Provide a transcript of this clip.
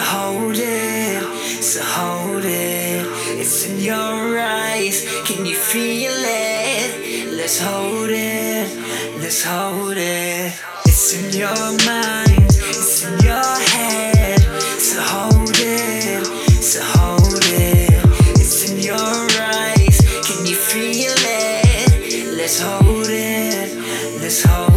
So hold it, so hold it. It's in your eyes. Can you feel it? Let's hold it, let's hold it. It's in your mind, it's in your head. So hold it, so hold it. It's in your eyes. Can you feel it? Let's hold it, let's hold it.